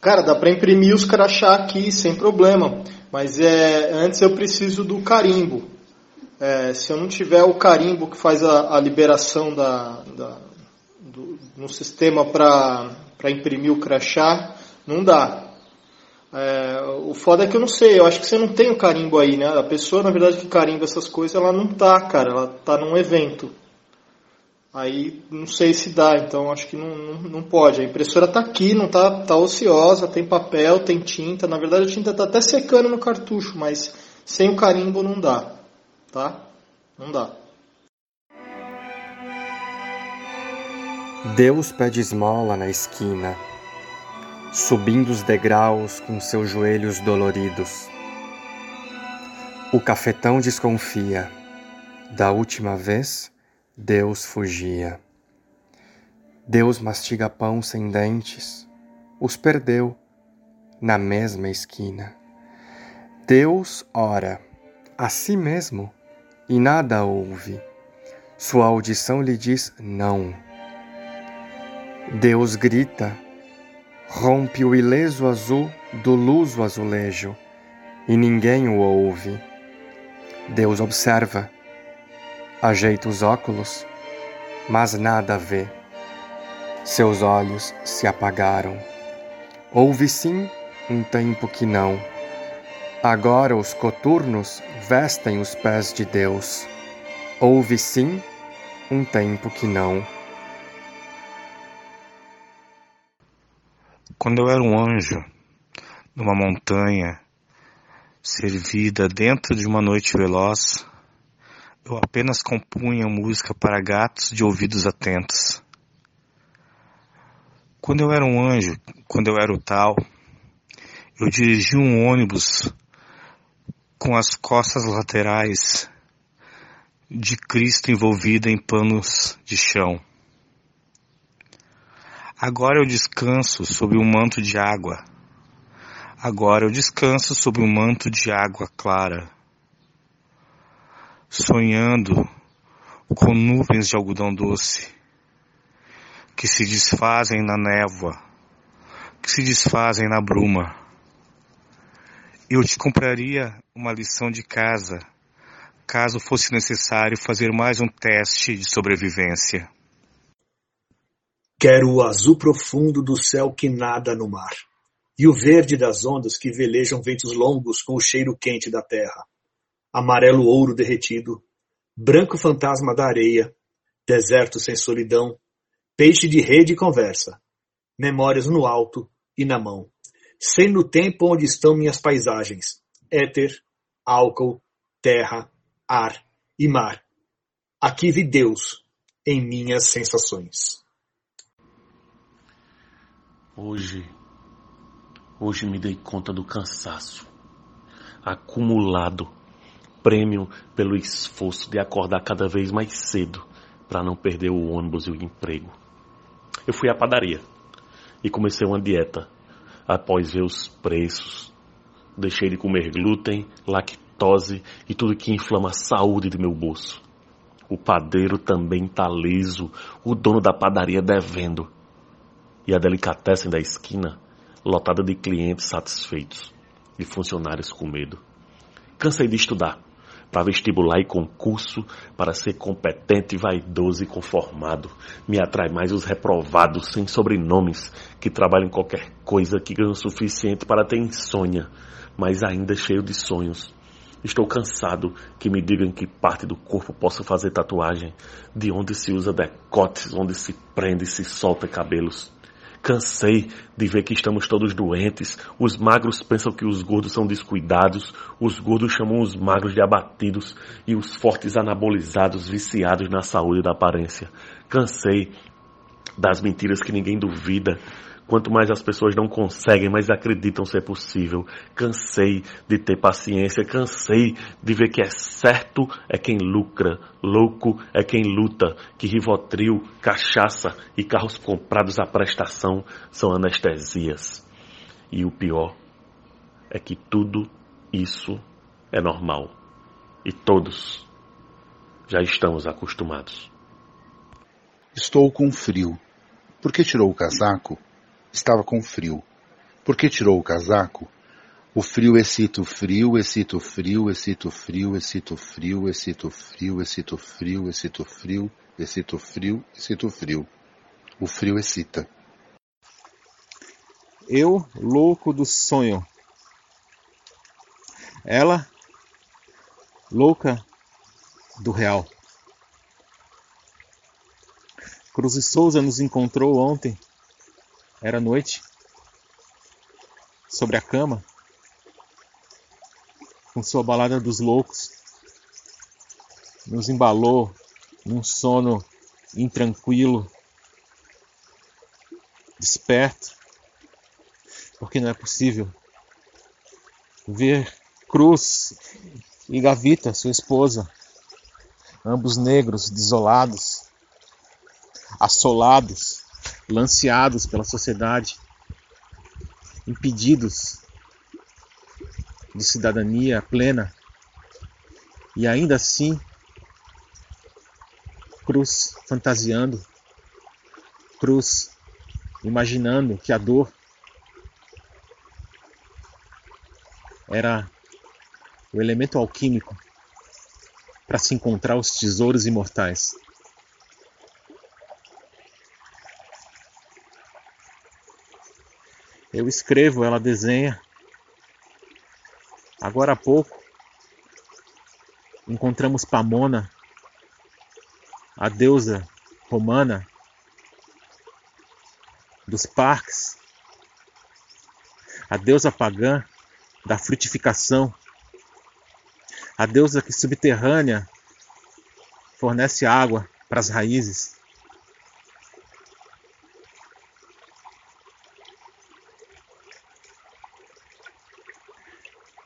Cara, dá para imprimir os crachá aqui sem problema, mas é, antes eu preciso do carimbo. É, se eu não tiver o carimbo que faz a, a liberação da, da do, no sistema para imprimir o crachá, não dá. É, o foda é que eu não sei, eu acho que você não tem o carimbo aí, né? A pessoa, na verdade, que carimba essas coisas, ela não tá, cara, ela tá num evento. Aí não sei se dá, então acho que não, não, não pode. A impressora tá aqui, não tá, tá ociosa, tem papel, tem tinta. Na verdade a tinta tá até secando no cartucho, mas sem o carimbo não dá, tá? Não dá. Deus pede esmola na esquina subindo os degraus com seus joelhos doloridos. O cafetão desconfia. Da última vez, Deus fugia. Deus mastiga pão sem dentes, os perdeu na mesma esquina. Deus ora a si mesmo e nada ouve. Sua audição lhe diz não. Deus grita rompe o ileso azul do luso azulejo, e ninguém o ouve. Deus observa, ajeita os óculos, mas nada vê. Seus olhos se apagaram. Houve sim um tempo que não. Agora os coturnos vestem os pés de Deus. Houve sim um tempo que não. Quando eu era um anjo, numa montanha, servida dentro de uma noite veloz, eu apenas compunha música para gatos de ouvidos atentos. Quando eu era um anjo, quando eu era o tal, eu dirigi um ônibus com as costas laterais de Cristo envolvida em panos de chão. Agora eu descanso sob um manto de água. Agora eu descanso sob um manto de água clara. Sonhando com nuvens de algodão doce que se desfazem na névoa, que se desfazem na bruma. Eu te compraria uma lição de casa, caso fosse necessário fazer mais um teste de sobrevivência. Quero o azul profundo do céu que nada no mar, e o verde das ondas que velejam ventos longos com o cheiro quente da terra. Amarelo ouro derretido, branco fantasma da areia, deserto sem solidão, peixe de rede e conversa, memórias no alto e na mão. Sei no tempo onde estão minhas paisagens, éter, álcool, terra, ar e mar. Aqui vi Deus em minhas sensações. Hoje, hoje me dei conta do cansaço acumulado, prêmio pelo esforço de acordar cada vez mais cedo para não perder o ônibus e o emprego. Eu fui à padaria e comecei uma dieta após ver os preços. Deixei de comer glúten, lactose e tudo que inflama a saúde do meu bolso. O padeiro também tá liso, o dono da padaria devendo e a delicatessen da esquina lotada de clientes satisfeitos e funcionários com medo. Cansei de estudar para vestibular e concurso, para ser competente, vaidoso e conformado. Me atrai mais os reprovados sem sobrenomes que trabalham em qualquer coisa que ganham o suficiente para ter insônia, mas ainda cheio de sonhos. Estou cansado que me digam que parte do corpo posso fazer tatuagem, de onde se usa decotes, onde se prende e se solta cabelos. Cansei de ver que estamos todos doentes. Os magros pensam que os gordos são descuidados. Os gordos chamam os magros de abatidos. E os fortes anabolizados, viciados na saúde da aparência. Cansei das mentiras que ninguém duvida. Quanto mais as pessoas não conseguem, mais acreditam ser possível. Cansei de ter paciência, cansei de ver que é certo é quem lucra, louco é quem luta, que Rivotril, cachaça e carros comprados à prestação são anestesias. E o pior é que tudo isso é normal. E todos já estamos acostumados. Estou com frio. Por que tirou o casaco? Estava com frio. Por que tirou o casaco? O frio excita o frio, excita o frio, excita o frio, excita o frio, excita o frio, excita o frio, excita o frio, excita o frio, excita o frio. O frio excita. Eu, louco do sonho. Ela, louca do real. Cruz e Souza nos encontrou ontem. Era noite. Sobre a cama. Com sua balada dos loucos. Nos embalou num sono intranquilo. Desperto. Porque não é possível ver Cruz e Gavita, sua esposa, ambos negros, desolados, assolados, lanceados pela sociedade, impedidos de cidadania plena, e ainda assim, Cruz fantasiando, Cruz imaginando que a dor era o elemento alquímico para se encontrar os tesouros imortais. Eu escrevo, ela desenha. Agora há pouco encontramos Pamona, a deusa romana dos parques, a deusa pagã da frutificação, a deusa que subterrânea fornece água para as raízes.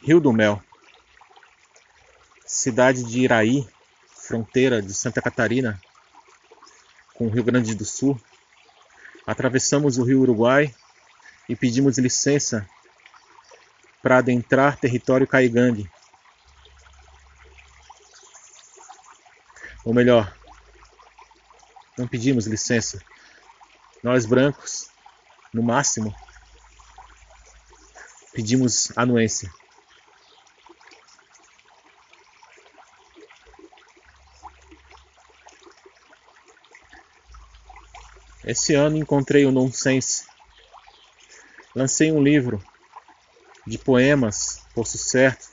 Rio do Mel, cidade de Iraí, fronteira de Santa Catarina com o Rio Grande do Sul. Atravessamos o Rio Uruguai e pedimos licença para adentrar território caigangue. Ou melhor, não pedimos licença. Nós brancos, no máximo, pedimos anuência. Esse ano encontrei o Nonsense. Lancei um livro de poemas, Poço Certo.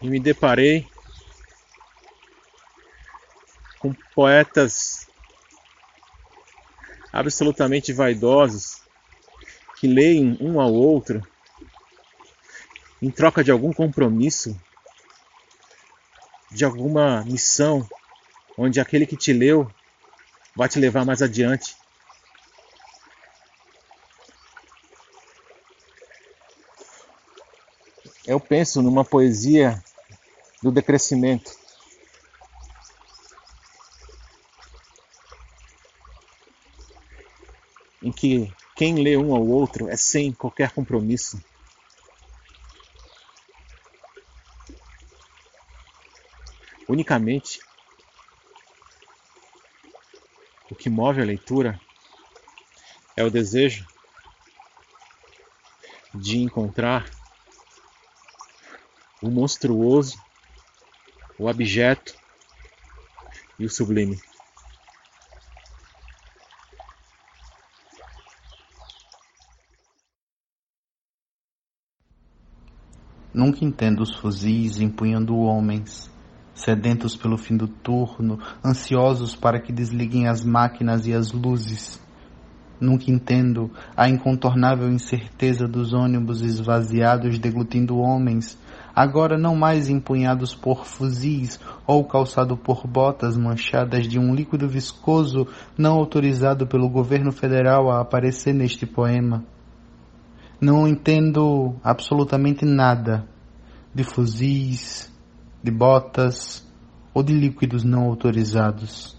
E me deparei com poetas absolutamente vaidosos que leem um ao outro em troca de algum compromisso, de alguma missão onde aquele que te leu vai te levar mais adiante. Eu penso numa poesia do decrescimento. Em que quem lê um ao outro é sem qualquer compromisso. Unicamente o que move a leitura é o desejo de encontrar o monstruoso, o abjeto e o sublime. Nunca entendo os fuzis empunhando homens sedentos pelo fim do turno, ansiosos para que desliguem as máquinas e as luzes. Nunca entendo a incontornável incerteza dos ônibus esvaziados deglutindo homens, agora não mais empunhados por fuzis ou calçado por botas manchadas de um líquido viscoso não autorizado pelo governo federal a aparecer neste poema. Não entendo absolutamente nada de fuzis, de botas ou de líquidos não autorizados.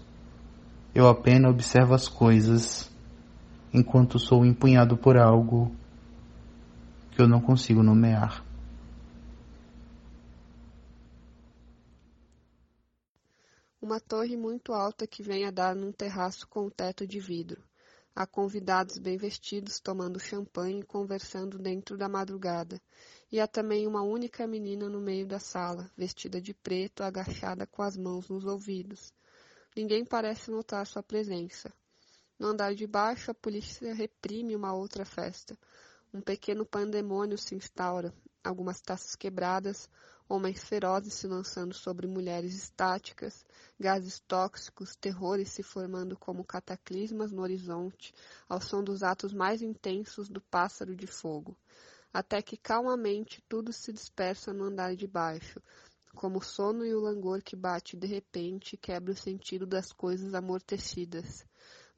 Eu apenas observo as coisas enquanto sou empunhado por algo que eu não consigo nomear. Uma torre muito alta que vem a dar num terraço com teto de vidro. Há convidados bem vestidos tomando champanhe e conversando dentro da madrugada. E há também uma única menina no meio da sala, vestida de preto, agachada com as mãos nos ouvidos. Ninguém parece notar sua presença. No andar de baixo, a polícia reprime uma outra festa. Um pequeno pandemônio se instaura, algumas taças quebradas, homens ferozes se lançando sobre mulheres estáticas, gases tóxicos, terrores se formando como cataclismas no horizonte, ao som dos atos mais intensos do pássaro de fogo. Até que calmamente tudo se dispersa no andar de baixo, como o sono e o langor que bate de repente quebra o sentido das coisas amortecidas.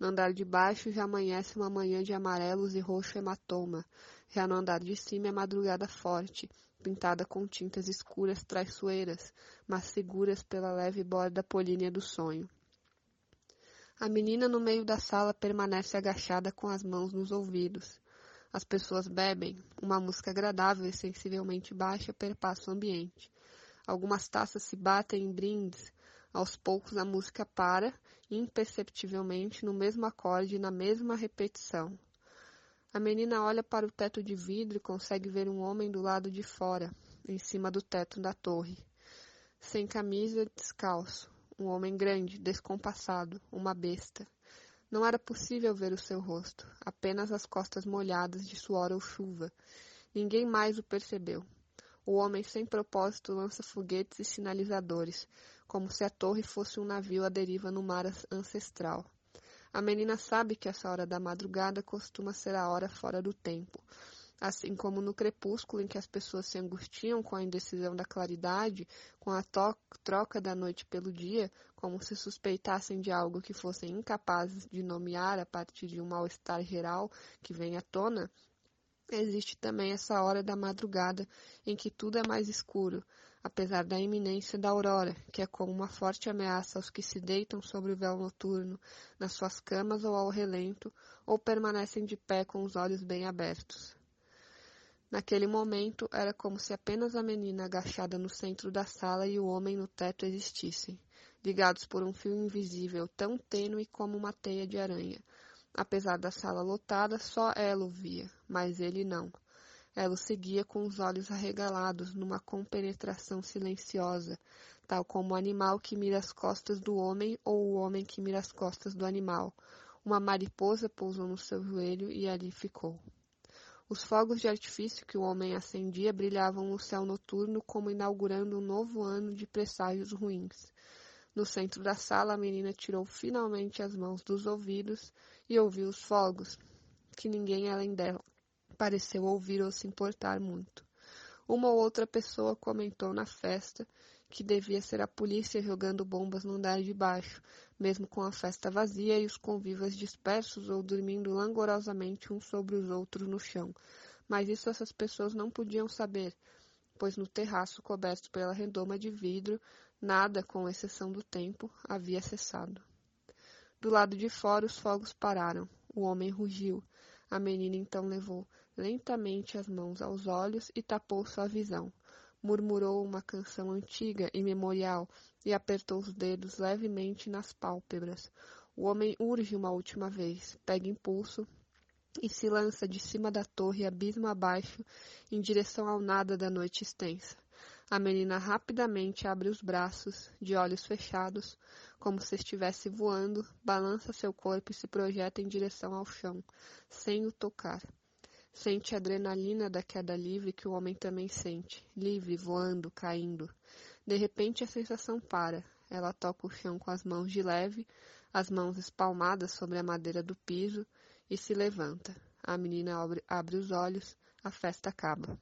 No andar de baixo já amanhece uma manhã de amarelos e roxo hematoma. Já no andar de cima é madrugada forte, pintada com tintas escuras traiçoeiras, mas seguras pela leve borda polínea do sonho. A menina no meio da sala permanece agachada com as mãos nos ouvidos. As pessoas bebem. Uma música agradável e sensivelmente baixa perpassa o ambiente. Algumas taças se batem em brindes. Aos poucos a música para, imperceptivelmente, no mesmo acorde e na mesma repetição. A menina olha para o teto de vidro e consegue ver um homem do lado de fora, em cima do teto da torre. Sem camisa, descalço. Um homem grande, descompassado, uma besta. Não era possível ver o seu rosto, apenas as costas molhadas de suor ou chuva. Ninguém mais o percebeu. O homem sem propósito lança foguetes e sinalizadores, como se a torre fosse um navio à deriva no mar ancestral. A menina sabe que essa hora da madrugada costuma ser a hora fora do tempo. Assim como no crepúsculo, em que as pessoas se angustiam com a indecisão da claridade, com a troca da noite pelo dia, como se suspeitassem de algo que fossem incapazes de nomear a partir de um mal-estar geral que vem à tona, Existe também essa hora da madrugada em que tudo é mais escuro, apesar da iminência da aurora, que é como uma forte ameaça aos que se deitam sobre o véu noturno, nas suas camas ou ao relento, ou permanecem de pé com os olhos bem abertos. Naquele momento, era como se apenas a menina agachada no centro da sala e o homem no teto existissem, ligados por um fio invisível tão tênue como uma teia de aranha, Apesar da sala lotada, só ela o via, mas ele não. Ela o seguia com os olhos arregalados, numa compenetração silenciosa, tal como o animal que mira as costas do homem ou o homem que mira as costas do animal. Uma mariposa pousou no seu joelho e ali ficou. Os fogos de artifício que o homem acendia brilhavam no céu noturno como inaugurando um novo ano de presságios ruins. No centro da sala, a menina tirou finalmente as mãos dos ouvidos e ouviu os fogos, que ninguém além dela pareceu ouvir ou se importar muito. Uma ou outra pessoa comentou na festa que devia ser a polícia jogando bombas no andar de baixo, mesmo com a festa vazia e os convivas dispersos ou dormindo langorosamente uns sobre os outros no chão. Mas isso essas pessoas não podiam saber, pois no terraço coberto pela redoma de vidro, nada, com exceção do tempo, havia cessado. Do lado de fora os fogos pararam. O homem rugiu. A menina então levou lentamente as mãos aos olhos e tapou sua visão. Murmurou uma canção antiga e memorial e apertou os dedos levemente nas pálpebras. O homem urge uma última vez, pega impulso e se lança de cima da torre abismo abaixo em direção ao nada da noite extensa. A menina rapidamente abre os braços, de olhos fechados, como se estivesse voando, balança seu corpo e se projeta em direção ao chão, sem o tocar. Sente a adrenalina da queda livre que o homem também sente, livre, voando, caindo. De repente a sensação para. Ela toca o chão com as mãos de leve, as mãos espalmadas sobre a madeira do piso, e se levanta. A menina abre, abre os olhos, a festa acaba.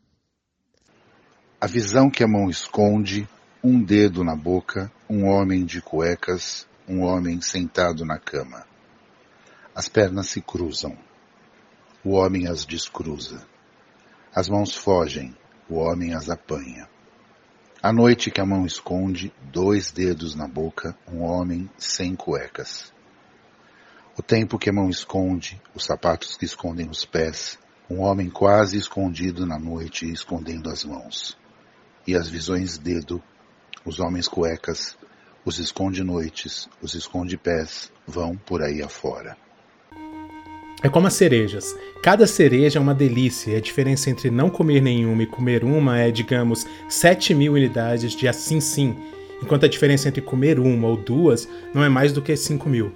A visão que a mão esconde, um dedo na boca, um homem de cuecas, um homem sentado na cama. As pernas se cruzam. O homem as descruza. As mãos fogem, o homem as apanha. A noite que a mão esconde, dois dedos na boca, um homem sem cuecas. O tempo que a mão esconde, os sapatos que escondem os pés, um homem quase escondido na noite escondendo as mãos. E as visões dedo, os homens cuecas, os esconde noites, os esconde pés, vão por aí afora. É como as cerejas. Cada cereja é uma delícia e a diferença entre não comer nenhuma e comer uma é, digamos, 7 mil unidades de assim sim, enquanto a diferença entre comer uma ou duas não é mais do que 5 mil.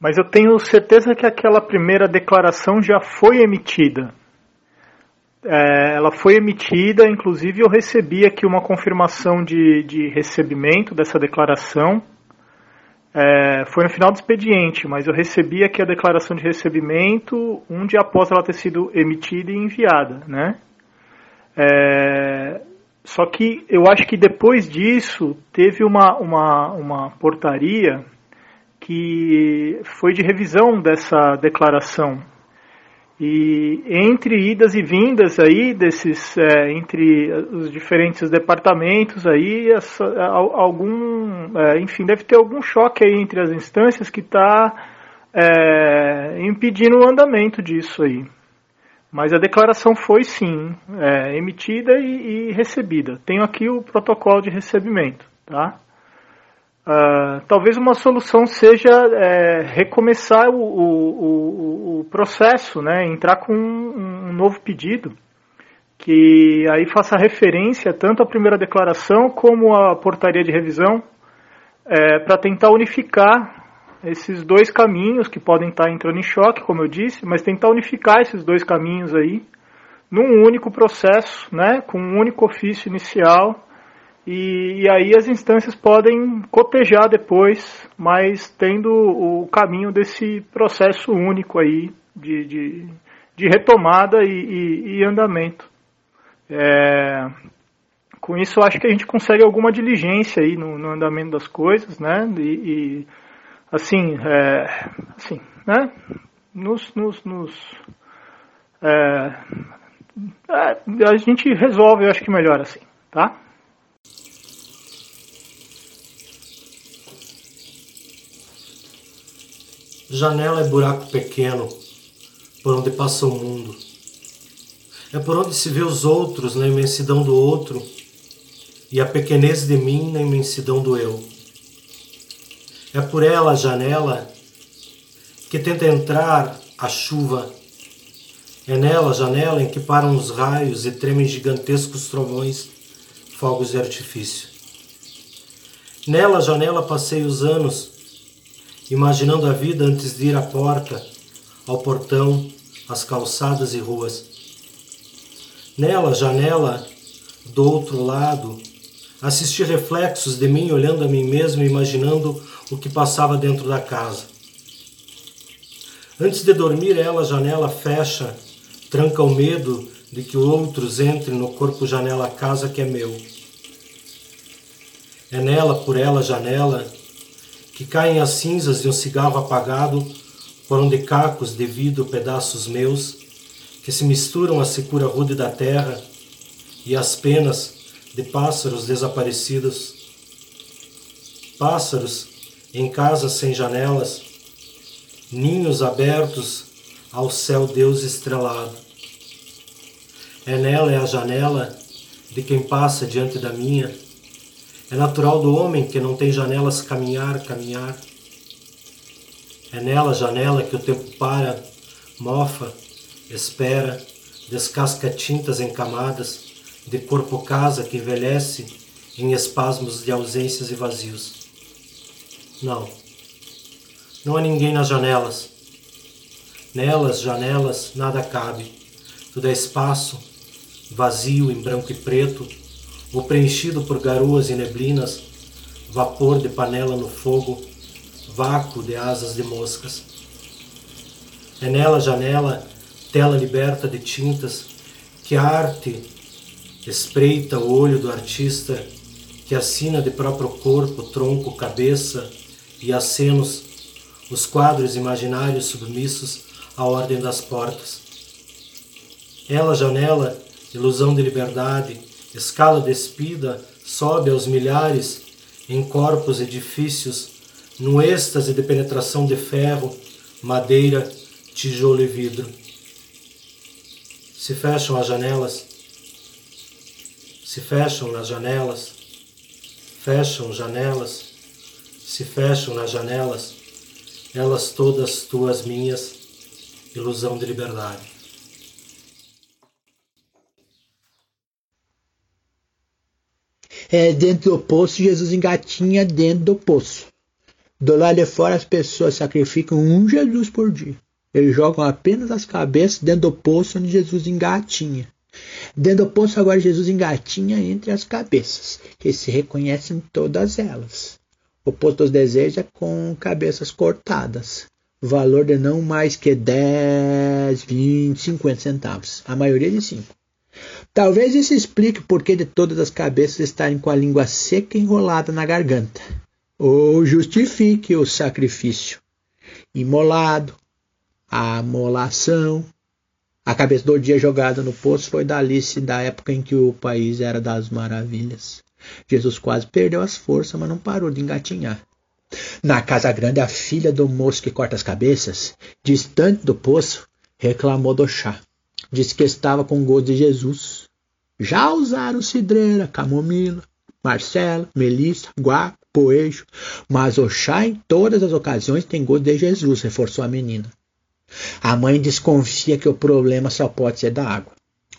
Mas eu tenho certeza que aquela primeira declaração já foi emitida. É, ela foi emitida, inclusive eu recebi aqui uma confirmação de, de recebimento dessa declaração é, foi no final do expediente, mas eu recebi aqui a declaração de recebimento um dia após ela ter sido emitida e enviada, né? É, só que eu acho que depois disso teve uma, uma, uma portaria que foi de revisão dessa declaração e entre idas e vindas aí desses é, entre os diferentes departamentos aí essa, algum é, enfim deve ter algum choque aí entre as instâncias que está é, impedindo o andamento disso aí. Mas a declaração foi sim é, emitida e, e recebida. Tenho aqui o protocolo de recebimento tá Uh, talvez uma solução seja é, recomeçar o, o, o, processo, né, entrar com um, um, novo pedido, que aí faça referência tanto à primeira declaração como à portaria de revisão, é, para tentar unificar esses dois caminhos que podem estar entrando em choque, como eu disse, mas tentar unificar esses dois caminhos aí num único processo, né, com um único ofício inicial e, e, aí as instâncias podem cotejar depois, mas tendo o caminho desse processo único aí de, de, de retomada e, e, e andamento. É, com isso acho que a gente consegue alguma diligência aí no, no andamento das coisas, né? E, assim, é, assim, né? Nos, nos, nos é, é, a gente resolve, eu acho que melhor assim, tá? Janela é buraco pequeno por onde passa o mundo. É por onde se vê os outros na imensidão do outro e a pequenez de mim na imensidão do eu. É por ela janela que tenta entrar a chuva. É nela janela em que param os raios e tremem gigantescos trovões, fogos de artifício. Nela janela passei os anos imaginando a vida antes de ir à porta, ao portão, às calçadas e ruas. Nela, janela, do outro lado, assisti reflexos de mim olhando a mim mesmo e imaginando o que passava dentro da casa. Antes de dormir, ela, janela, fecha, tranca o medo de que outros entrem no corpo janela casa que é meu. É nela, por ela, janela, que caem as cinzas de um cigarro apagado, por onde cacos devido pedaços meus, que se misturam à secura rude da terra e às penas de pássaros desaparecidos. Pássaros em casas sem janelas, ninhos abertos ao céu Deus estrelado. É nela é a janela de quem passa diante da minha, é natural do homem que não tem janelas caminhar, caminhar. É nela janela que o tempo para, mofa, espera, descasca tintas em camadas, de corpo casa que envelhece em espasmos de ausências e vazios. Não. Não há ninguém nas janelas. Nelas, janelas, nada cabe. Tudo é espaço, vazio em branco e preto, ou preenchido por garoas e neblinas, vapor de panela no fogo, vácuo de asas de moscas. É nela janela, tela liberta de tintas, que a arte espreita o olho do artista, que assina de próprio corpo, tronco, cabeça e acenos os quadros imaginários submissos à ordem das portas. Ela, janela, ilusão de liberdade, escala despida, sobe aos milhares, em corpos edifícios, no êxtase de penetração de ferro, madeira, tijolo e vidro. Se fecham as janelas, se fecham nas janelas, fecham janelas, se fecham nas janelas, elas todas tuas minhas, ilusão de liberdade. É, dentro do poço, Jesus engatinha dentro do poço. Do lado de fora, as pessoas sacrificam um Jesus por dia. Eles jogam apenas as cabeças dentro do poço onde Jesus engatinha. Dentro do poço, agora, Jesus engatinha entre as cabeças, que se reconhecem todas elas. O poço dos desejos é com cabeças cortadas. Valor de não mais que 10, 20, 50 centavos. A maioria de 5. Talvez isso explique o porquê de todas as cabeças estarem com a língua seca enrolada na garganta. Ou justifique o sacrifício imolado, a amolação. A cabeça do dia jogada no poço foi da Alice da época em que o país era das maravilhas. Jesus quase perdeu as forças, mas não parou de engatinhar. Na casa grande, a filha do moço que corta as cabeças, distante do poço, reclamou do chá. Disse que estava com gosto de Jesus. Já usaram cidreira, camomila, marcela, melissa, guapo, poejo, mas o chá em todas as ocasiões tem gosto de Jesus, reforçou a menina. A mãe desconfia que o problema só pode ser da água.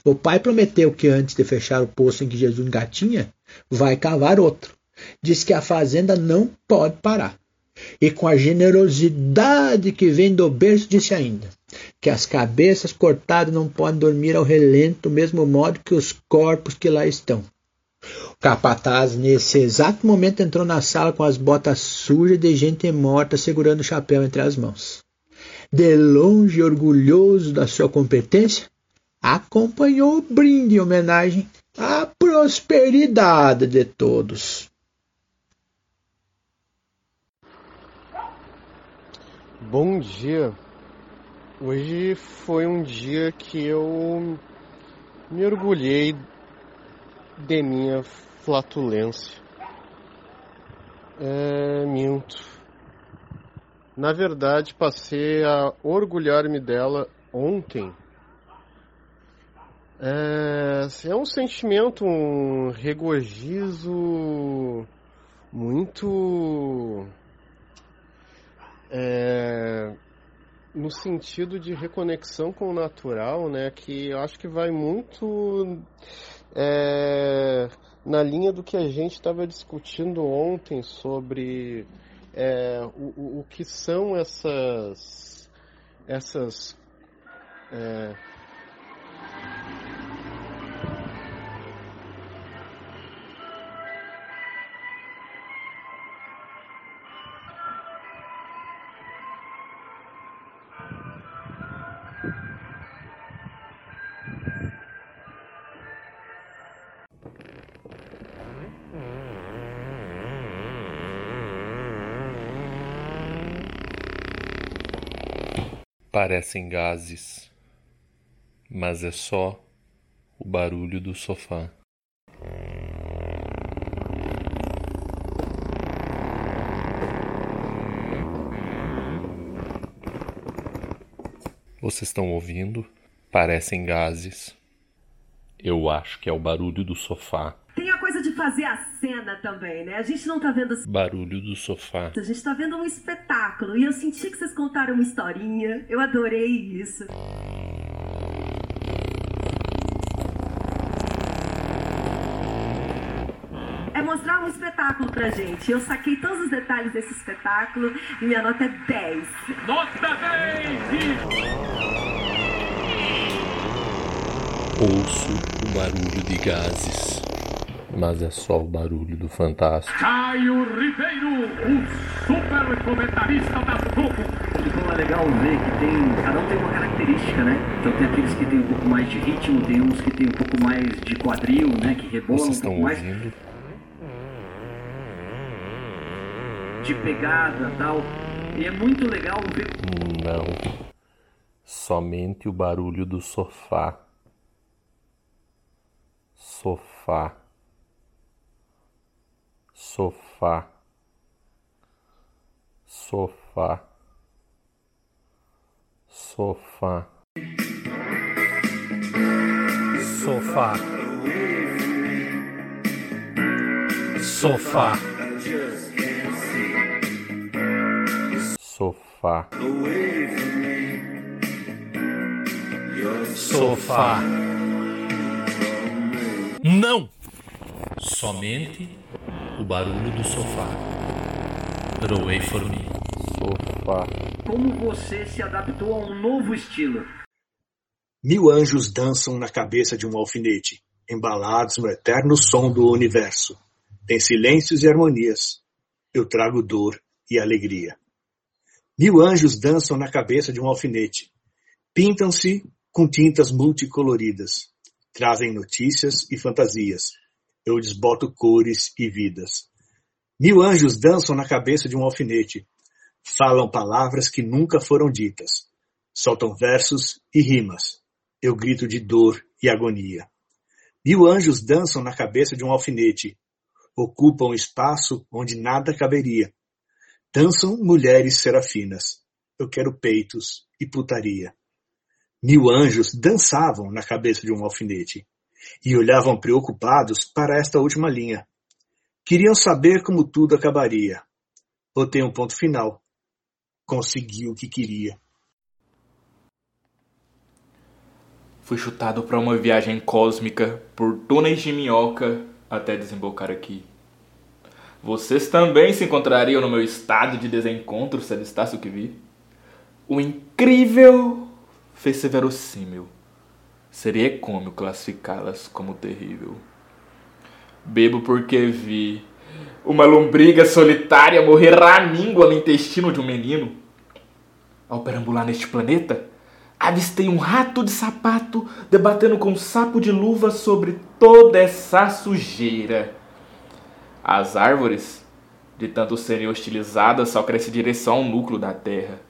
O pai prometeu que antes de fechar o poço em que Jesus engatinha, vai cavar outro. Diz que a fazenda não pode parar. E com a generosidade que vem do berço, disse ainda que as cabeças cortadas não podem dormir ao relento, do mesmo modo que os corpos que lá estão. O capataz, nesse exato momento, entrou na sala com as botas sujas de gente morta, segurando o chapéu entre as mãos de longe orgulhoso da sua competência, acompanhou o brinde em homenagem à prosperidade de todos. Bom dia. Hoje foi um dia que eu me orgulhei de minha flatulência. É, minto. Na verdade, passei a orgulhar-me dela ontem. É, é um sentimento, um regozijo muito. É, no sentido de reconexão com o natural, né? Que eu acho que vai muito é, na linha do que a gente estava discutindo ontem sobre é, o, o que são essas essas é, Parecem gases, mas é só o barulho do sofá. Vocês estão ouvindo? Parecem gases. Eu acho que é o barulho do sofá. Tem a coisa de fazer a cena também, né? A gente não tá vendo. Barulho do sofá. A gente tá vendo um espetáculo. E eu senti que vocês contaram uma historinha. Eu adorei isso. É mostrar um espetáculo pra gente. Eu saquei todos os detalhes desse espetáculo e minha nota é 10. Nota 10! Ouço o barulho de gases, mas é só o barulho do fantástico. Caio Ribeiro, o super comentarista da Globo. Então é legal ver que tem, cada um tem uma característica, né? Então tem aqueles que tem um pouco mais de ritmo, tem uns que tem um pouco mais de quadril, né? Que rebolam Vocês um pouco mais ouvindo? de pegada tal. E é muito legal ver Não. Somente o barulho do sofá. Sofá sofá, sofá, sofá, sofá, sofá, sofá, sofá. Não! Somente barulho do sofá. Away for me. Sofá. Como você se adaptou a um novo estilo? Mil anjos dançam na cabeça de um alfinete, embalados no eterno som do universo. Tem silêncios e harmonias. Eu trago dor e alegria. Mil anjos dançam na cabeça de um alfinete. Pintam-se com tintas multicoloridas. Trazem notícias e fantasias. Eu desboto cores e vidas. Mil anjos dançam na cabeça de um alfinete. Falam palavras que nunca foram ditas. Soltam versos e rimas. Eu grito de dor e agonia. Mil anjos dançam na cabeça de um alfinete. Ocupam espaço onde nada caberia. Dançam mulheres serafinas. Eu quero peitos e putaria. Mil anjos dançavam na cabeça de um alfinete e olhavam preocupados para esta última linha. Queriam saber como tudo acabaria. Botei um ponto final. Consegui o que queria. Fui chutado para uma viagem cósmica por túneis de minhoca até desembocar aqui. Vocês também se encontrariam no meu estado de desencontro se avistasse o que vi? O incrível fez-se verossímil. Seria cômico classificá-las como terrível. Bebo porque vi uma lombriga solitária morrer ramíngua no intestino de um menino. Ao perambular neste planeta, avistei um rato de sapato debatendo com um sapo de luva sobre toda essa sujeira. As árvores, de tanto serem hostilizadas, só crescem em direção ao núcleo da terra.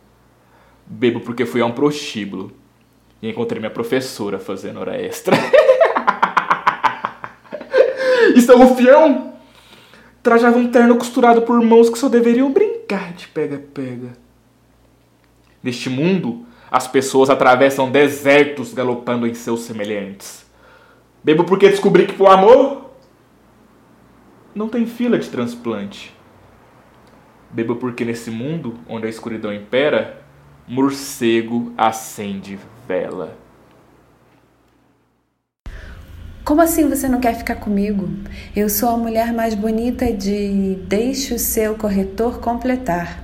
Bebo porque fui a um prostíbulo e encontrei minha professora fazendo hora extra. Isso é rufião! Trajava um terno costurado por mãos que só deveriam brincar de pega-pega. Neste mundo, as pessoas atravessam desertos galopando em seus semelhantes. Bebo porque descobri que o amor não tem fila de transplante. Bebo porque nesse mundo onde a escuridão impera, morcego acende vela. Como assim você não quer ficar comigo? Eu sou a mulher mais bonita de Deixe o seu corretor completar.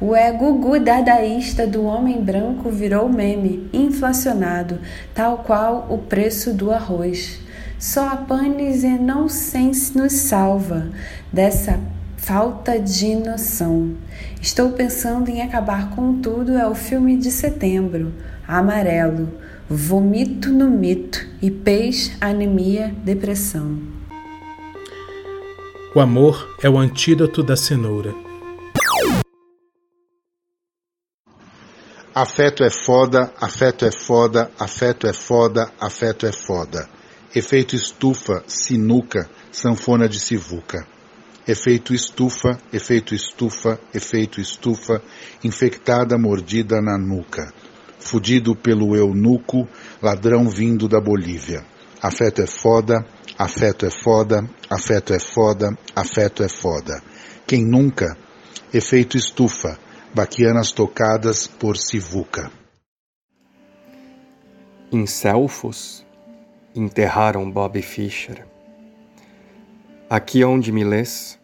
O é gugu dadaísta do homem branco virou meme, inflacionado, tal qual o preço do arroz. Só a panis e não sense nos salva dessa falta de noção. Estou pensando em acabar com tudo é o filme de setembro, amarelo, vomito no mito e peixe, anemia, depressão. O amor é o antídoto da cenoura. Afeto é foda, afeto é foda, afeto é foda, afeto é foda. Efeito estufa, sinuca, sanfona de sivuca. Efeito estufa, efeito estufa, efeito estufa, infectada mordida na nuca. Fudido pelo eunuco, ladrão vindo da Bolívia. Afeto é foda, afeto é foda, afeto é foda, afeto é foda. Quem nunca? Efeito estufa, baquianas tocadas por sivuca. Em Selfos, enterraram Bob Fischer. Aqui onde me lês,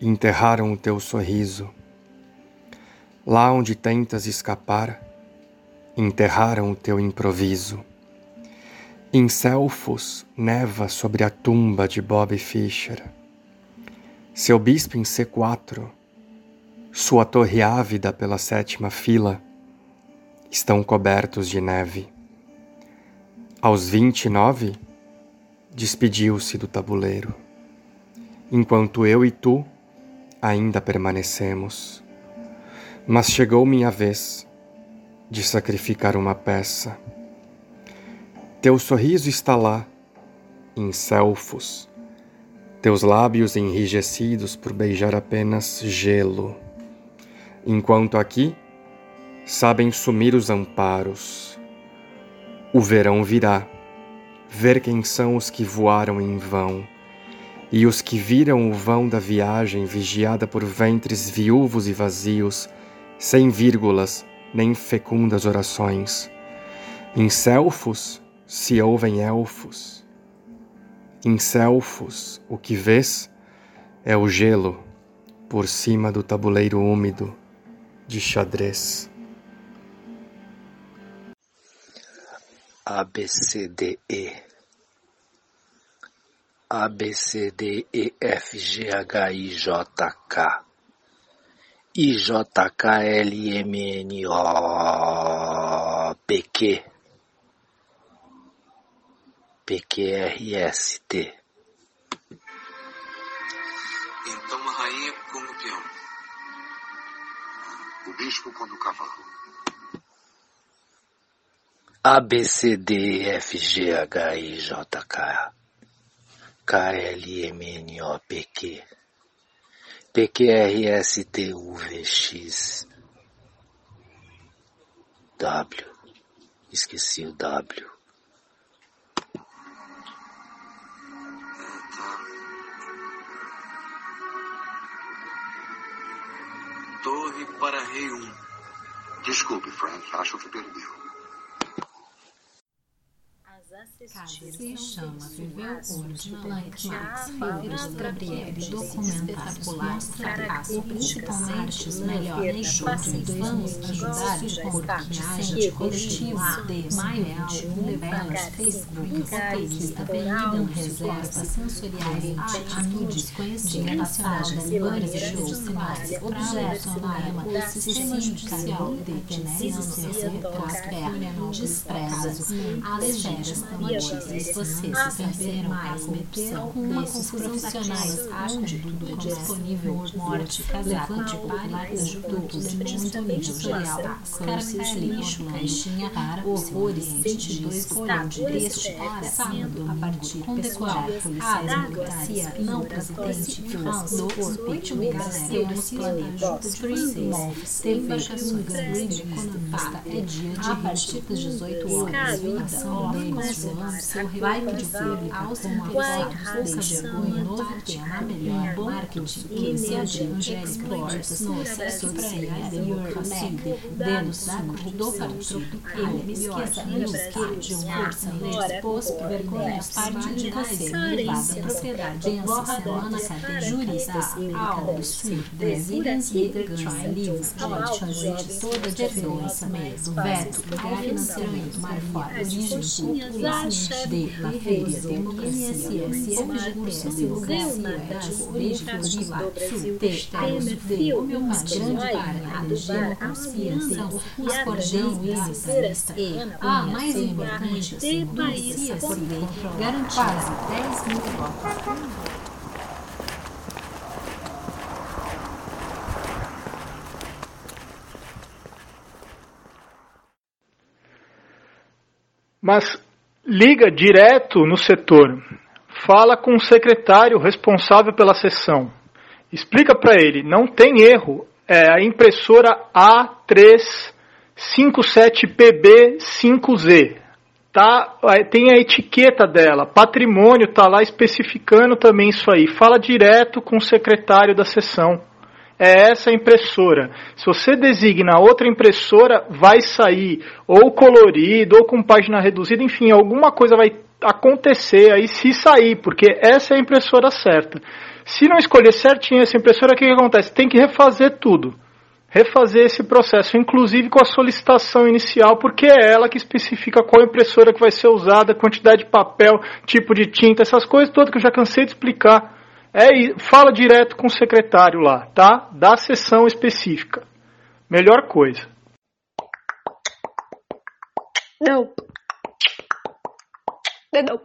enterraram o teu sorriso. Lá onde tentas escapar, enterraram o teu improviso. Em Selfos neva sobre a tumba de Bob Fischer. Seu bispo em C4, sua torre ávida pela sétima fila, estão cobertos de neve. Aos vinte e nove, despediu-se do tabuleiro, enquanto eu e tu ainda permanecemos. Mas chegou minha vez de sacrificar uma peça. Teu sorriso está lá, em selfos, teus lábios enrijecidos por beijar apenas gelo, enquanto aqui sabem sumir os amparos. O verão virá, ver quem são os que voaram em vão, e os que viram o vão da viagem vigiada por ventres viúvos e vazios, sem vírgulas nem fecundas orações. Em Selfos se ouvem elfos. Em Selfos o que vês é o gelo por cima do tabuleiro úmido de xadrez. A B C D E A B C D E F G H I J K I J K L M N O P Q P Q R S T Então a rainha como peão. O bispo como cavalo. A B C D F G H I J K K L M N O P Q P Q R S T U V X W Esqueci o W. Torre para rei 1. Desculpe, Frank. Acho que perdeu. Se chama Viveu hoje, Blank Max, livros Gabriel, documentários mostra principalmente os melhores jogos vamos ajudar porque haja coletivo de maio de novelas, Facebook, roteirista, Benidam reservas sensoriais, atitudes, conhecimento nacional, várias shows, sinais, objetos, sonema, sistema judicial, detenção, retrato, desprezo, algeras, notícias, você se perderam a corrupção, uma confusão profissionais onde tudo é disponível, morte, casaco de popular, ajudos, muito nível geral, caracteres lixo, caixinha horrores, 22 colhão de deste, sábado, a partir pessoal, a democracia, não presidente, do corpo, migrações, planetas, Free Moves, embarcações, grande economista, é dia de a partir das 18 horas, ação deles, seu vai pedir aos White um novo tema, melhor marketing, que no acesso para a democracia, dentro da do partido, eu esqueça nos que de um força exposto vergonhas parte de você, privada, propriedade, densa, semana, cadeia, juristas, presidentes, leader, try, livros, gente, toda diferença mesmo, veto, mais fora, origem, cultura, de na feira democracia, CSM recursos democracia, legislativa, textos de uma grande área de conspiração, os cordão islamista e, a mais importante, democracia civil, garante quase 10 mil votos. Mas liga direto no setor, fala com o secretário responsável pela sessão, explica para ele, não tem erro, é a impressora A357PB5Z. Tá, tem a etiqueta dela, patrimônio está lá especificando também isso aí. Fala direto com o secretário da sessão é essa impressora. Se você designa outra impressora, vai sair ou colorido, ou com página reduzida, enfim, alguma coisa vai acontecer aí se sair, porque essa é a impressora certa. Se não escolher certinho essa impressora, o que, que acontece? Tem que refazer tudo. Refazer esse processo, inclusive com a solicitação inicial, porque é ela que especifica qual impressora que vai ser usada, quantidade de papel, tipo de tinta, essas coisas todas que eu já cansei de explicar. É, fala direto com o secretário lá, tá? Da sessão específica. Melhor coisa. Não. Não.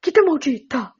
Kita maldita.